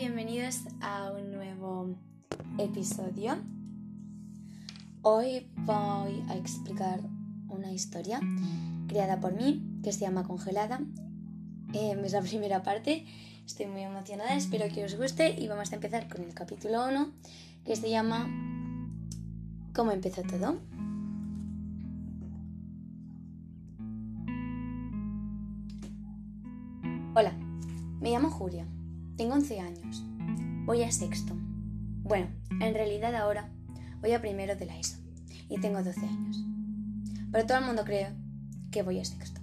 bienvenidos a un nuevo episodio. Hoy voy a explicar una historia creada por mí que se llama Congelada. Em, es la primera parte, estoy muy emocionada, espero que os guste y vamos a empezar con el capítulo 1 que se llama ¿Cómo empezó todo? Hola, me llamo Julia, tengo 11 años, voy a sexto. Bueno, en realidad ahora voy a primero de la ESO y tengo 12 años. Pero todo el mundo cree que voy a sexto.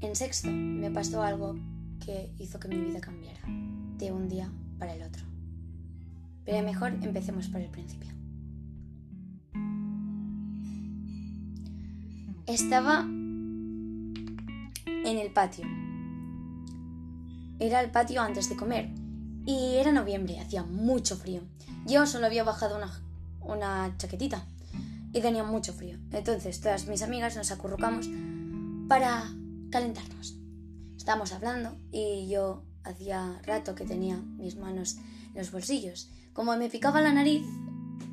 En sexto me pasó algo que hizo que mi vida cambiara de un día para el otro. Pero mejor empecemos por el principio. Estaba en el patio. Era el patio antes de comer y era noviembre, hacía mucho frío. Yo solo había bajado una, una chaquetita y tenía mucho frío. Entonces todas mis amigas nos acurrucamos para calentarnos. Estábamos hablando y yo hacía rato que tenía mis manos en los bolsillos. Como me picaba la nariz,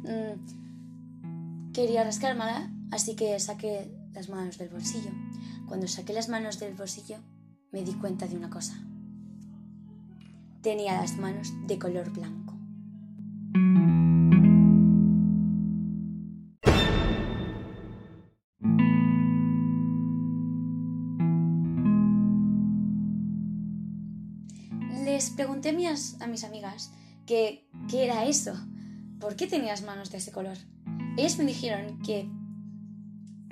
mmm, quería rascármela, así que saqué las manos del bolsillo. Cuando saqué las manos del bolsillo, me di cuenta de una cosa. Tenía las manos de color blanco. Les pregunté a mis, amigas que, qué era eso, por qué tenías manos de ese color. Ellas me dijeron que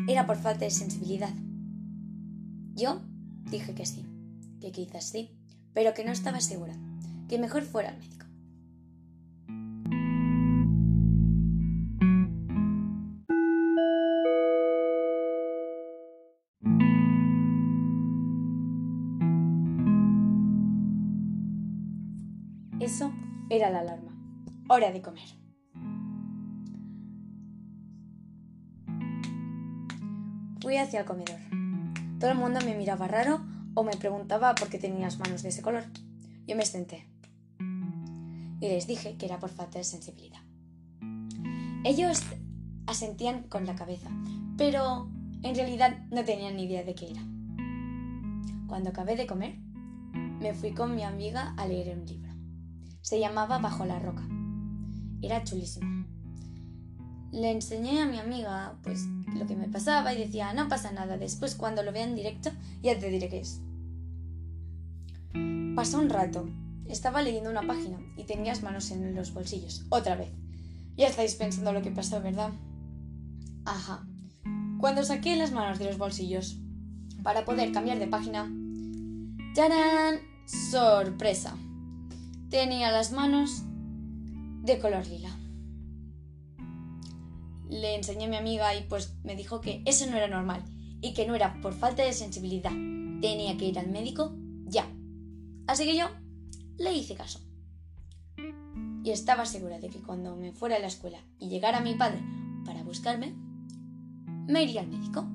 era por falta de sensibilidad. Yo dije que sí, que quizás sí, pero que no estaba segura, que mejor fuera al médico. Eso era la alarma. Hora de comer. Fui hacia el comedor. Todo el mundo me miraba raro o me preguntaba por qué tenía las manos de ese color. Yo me senté y les dije que era por falta de sensibilidad. Ellos asentían con la cabeza, pero en realidad no tenían ni idea de qué era. Cuando acabé de comer, me fui con mi amiga a leer un libro. Se llamaba Bajo la roca. Era chulísimo. Le enseñé a mi amiga pues lo que me pasaba y decía, no pasa nada, después cuando lo vea en directo ya te diré qué es. Pasó un rato, estaba leyendo una página y tenía las manos en los bolsillos, otra vez. Ya estáis pensando lo que pasó, ¿verdad? Ajá. Cuando saqué las manos de los bolsillos para poder cambiar de página, ¡tarán! ¡Sorpresa! Tenía las manos de color lila le enseñé a mi amiga y pues me dijo que eso no era normal y que no era por falta de sensibilidad. Tenía que ir al médico ya. Así que yo le hice caso. Y estaba segura de que cuando me fuera a la escuela y llegara mi padre para buscarme, me iría al médico.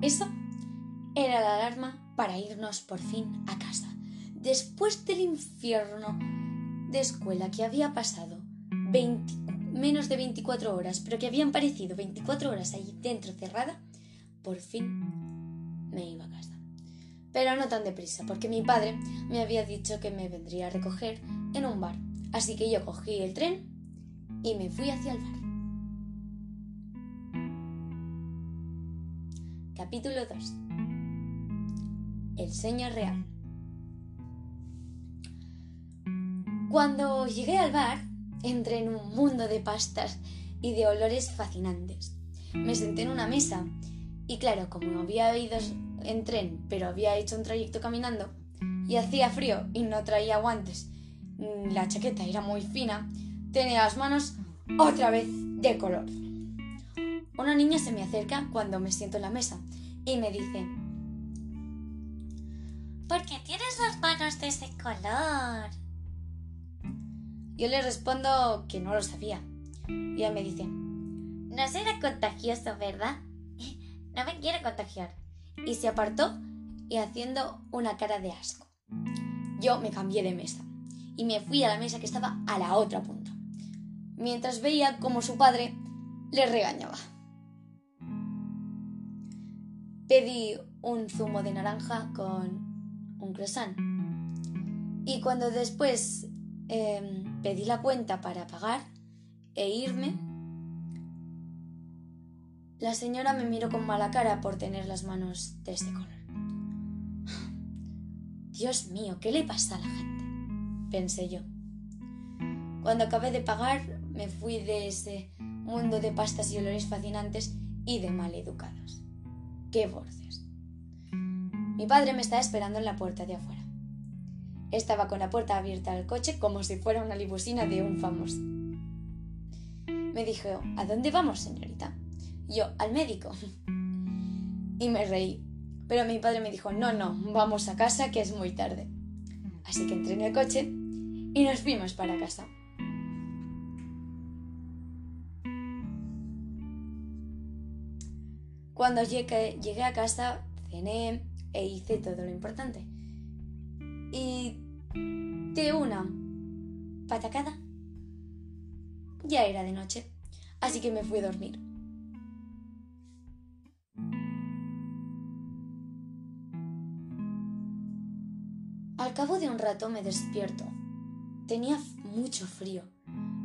Eso era la alarma para irnos por fin a casa. Después del infierno de escuela que había pasado 20, menos de 24 horas, pero que habían parecido 24 horas allí dentro cerrada, por fin me iba a casa. Pero no tan deprisa, porque mi padre me había dicho que me vendría a recoger en un bar. Así que yo cogí el tren y me fui hacia el bar. Capítulo 2 El sueño real Cuando llegué al bar, entré en un mundo de pastas y de olores fascinantes. Me senté en una mesa y claro, como había ido en tren, pero había hecho un trayecto caminando y hacía frío y no traía guantes, la chaqueta era muy fina, tenía las manos otra vez de color. Una niña se me acerca cuando me siento en la mesa y me dice, ¿Por qué tienes las manos de ese color? Yo le respondo que no lo sabía. Y ella me dice, no será contagioso, ¿verdad? No me quiero contagiar. Y se apartó y haciendo una cara de asco. Yo me cambié de mesa y me fui a la mesa que estaba a la otra punta, mientras veía cómo su padre le regañaba. Pedí un zumo de naranja con un croissant. Y cuando después em, pedí la cuenta para pagar e irme, la señora me miró con mala cara por tener las manos de ese color. Dios mío, ¿qué le pasa a la gente? pensé yo. Cuando acabé de pagar, me fui de ese mundo de pastas y olores fascinantes y de maleducados. ¡Qué bordes! Mi padre me estaba esperando en la puerta de afuera. Estaba con la puerta abierta al coche como si fuera una limusina de un famoso. Me dijo, ¿a dónde vamos, señorita? Yo, al médico. Y me reí. Pero mi padre me dijo, no, no, vamos a casa que es muy tarde. Así que entré en el coche y nos fuimos para casa. Cuando llegué, llegué a casa, cené e hice todo lo importante. Y de una patacada ya era de noche, así que me fui a dormir. Al cabo de un rato me despierto. Tenía mucho frío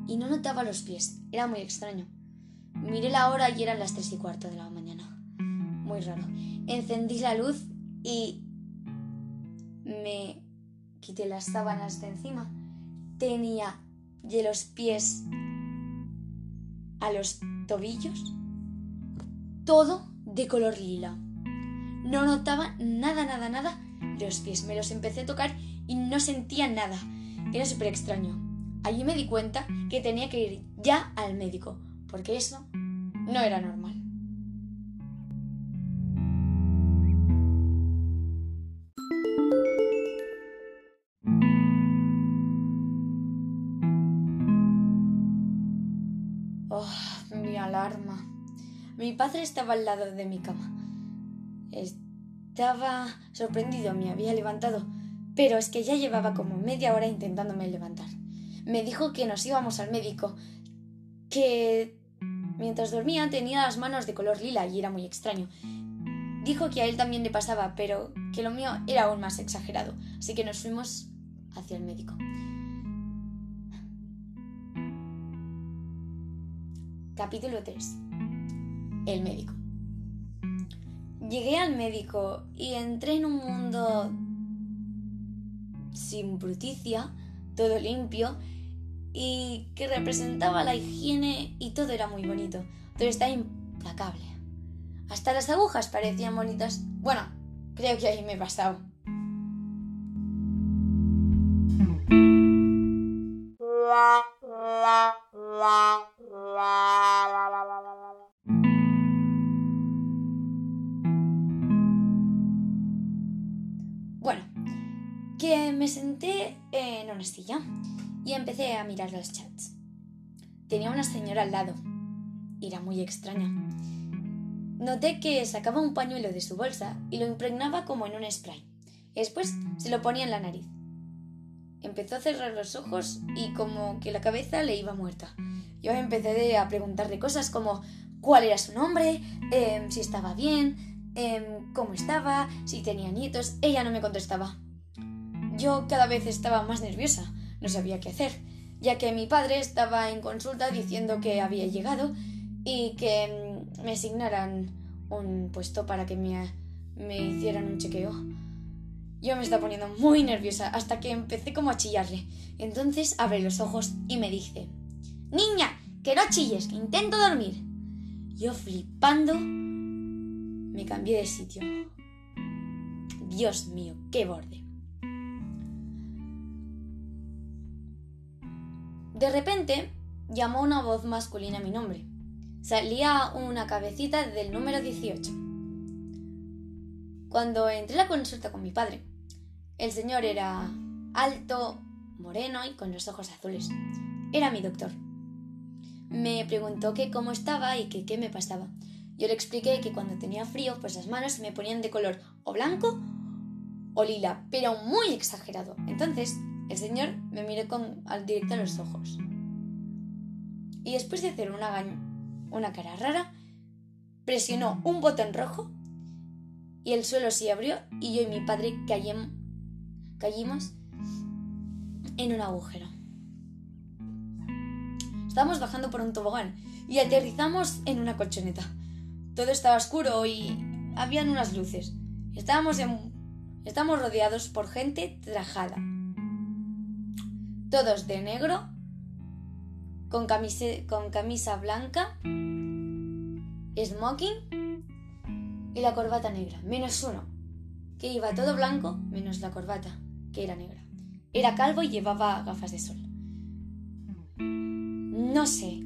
y no notaba los pies. Era muy extraño. Miré la hora y eran las tres y cuarto de la mañana. Muy raro. Encendí la luz y me quité las sábanas de encima. Tenía de los pies a los tobillos todo de color lila. No notaba nada, nada, nada los pies. Me los empecé a tocar y no sentía nada. Era súper extraño. Allí me di cuenta que tenía que ir ya al médico, porque eso no era normal. Mi padre estaba al lado de mi cama. Estaba sorprendido, me había levantado, pero es que ya llevaba como media hora intentándome levantar. Me dijo que nos íbamos al médico, que mientras dormía tenía las manos de color lila y era muy extraño. Dijo que a él también le pasaba, pero que lo mío era aún más exagerado, así que nos fuimos hacia el médico. Capítulo 3. El médico. Llegué al médico y entré en un mundo sin bruticia, todo limpio y que representaba la higiene y todo era muy bonito. Todo está implacable. Hasta las agujas parecían bonitas. Bueno, creo que ahí me he pasado. Empecé a mirar los chats. Tenía una señora al lado. Era muy extraña. Noté que sacaba un pañuelo de su bolsa y lo impregnaba como en un spray. Después se lo ponía en la nariz. Empezó a cerrar los ojos y como que la cabeza le iba muerta. Yo empecé a preguntarle cosas como cuál era su nombre, em, si estaba bien, em, cómo estaba, si tenía nietos. Ella no me contestaba. Yo cada vez estaba más nerviosa, no sabía qué hacer, ya que mi padre estaba en consulta diciendo que había llegado y que em, me asignaran un puesto para que me, me hicieran un chequeo. Yo me estaba poniendo muy nerviosa hasta que empecé como a chillarle. Entonces abre los ojos y me dice, Niña, que no chilles, que intento dormir. Yo flipando, me cambié de sitio. Dios mío, qué borde. De repente llamó una voz masculina mi nombre. Salía una cabecita del número 18. Cuando entré a la consulta con mi padre, El señor era alto, moreno y con los ojos azules. Era mi doctor. Me preguntó que cómo estaba y que qué me pasaba. Yo le expliqué que cuando tenía frío, pues las manos se me ponían de color o blanco o lila, pero muy exagerado. Entonces, el señor me miró con, al directo a los ojos. Y después de hacer una, una cara rara, presionó un botón rojo y el suelo se abrió y yo y mi padre caímos en un agujero. Estábamos bajando por un tobogán y aterrizamos en una colchoneta. Todo estaba oscuro y habían unas luces. Estábamos, en, estábamos rodeados por gente trajada. Todos de negro, con, con camisa blanca, smoking y la corbata negra, menos uno, que iba todo blanco menos la corbata, que era negra. Era calvo y llevaba gafas de sol. No sé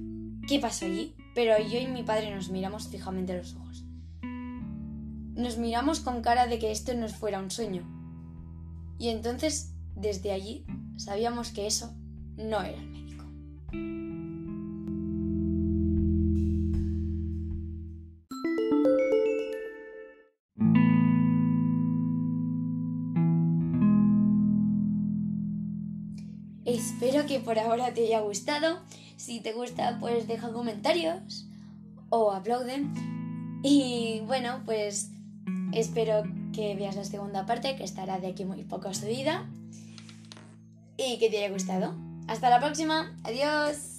qué pasó allí, pero yo y mi padre nos miramos fijamente a los ojos. Nos miramos con cara de que esto no fuera un sueño. Y entonces, desde allí, sabíamos que eso no era el médico. Espero que por ahora te haya gustado. Si te gusta, pues deja comentarios o aplauden. Y bueno, pues espero que veas la segunda parte, que estará de aquí muy poco subida. Y que te haya gustado. Hasta la próxima. Adiós.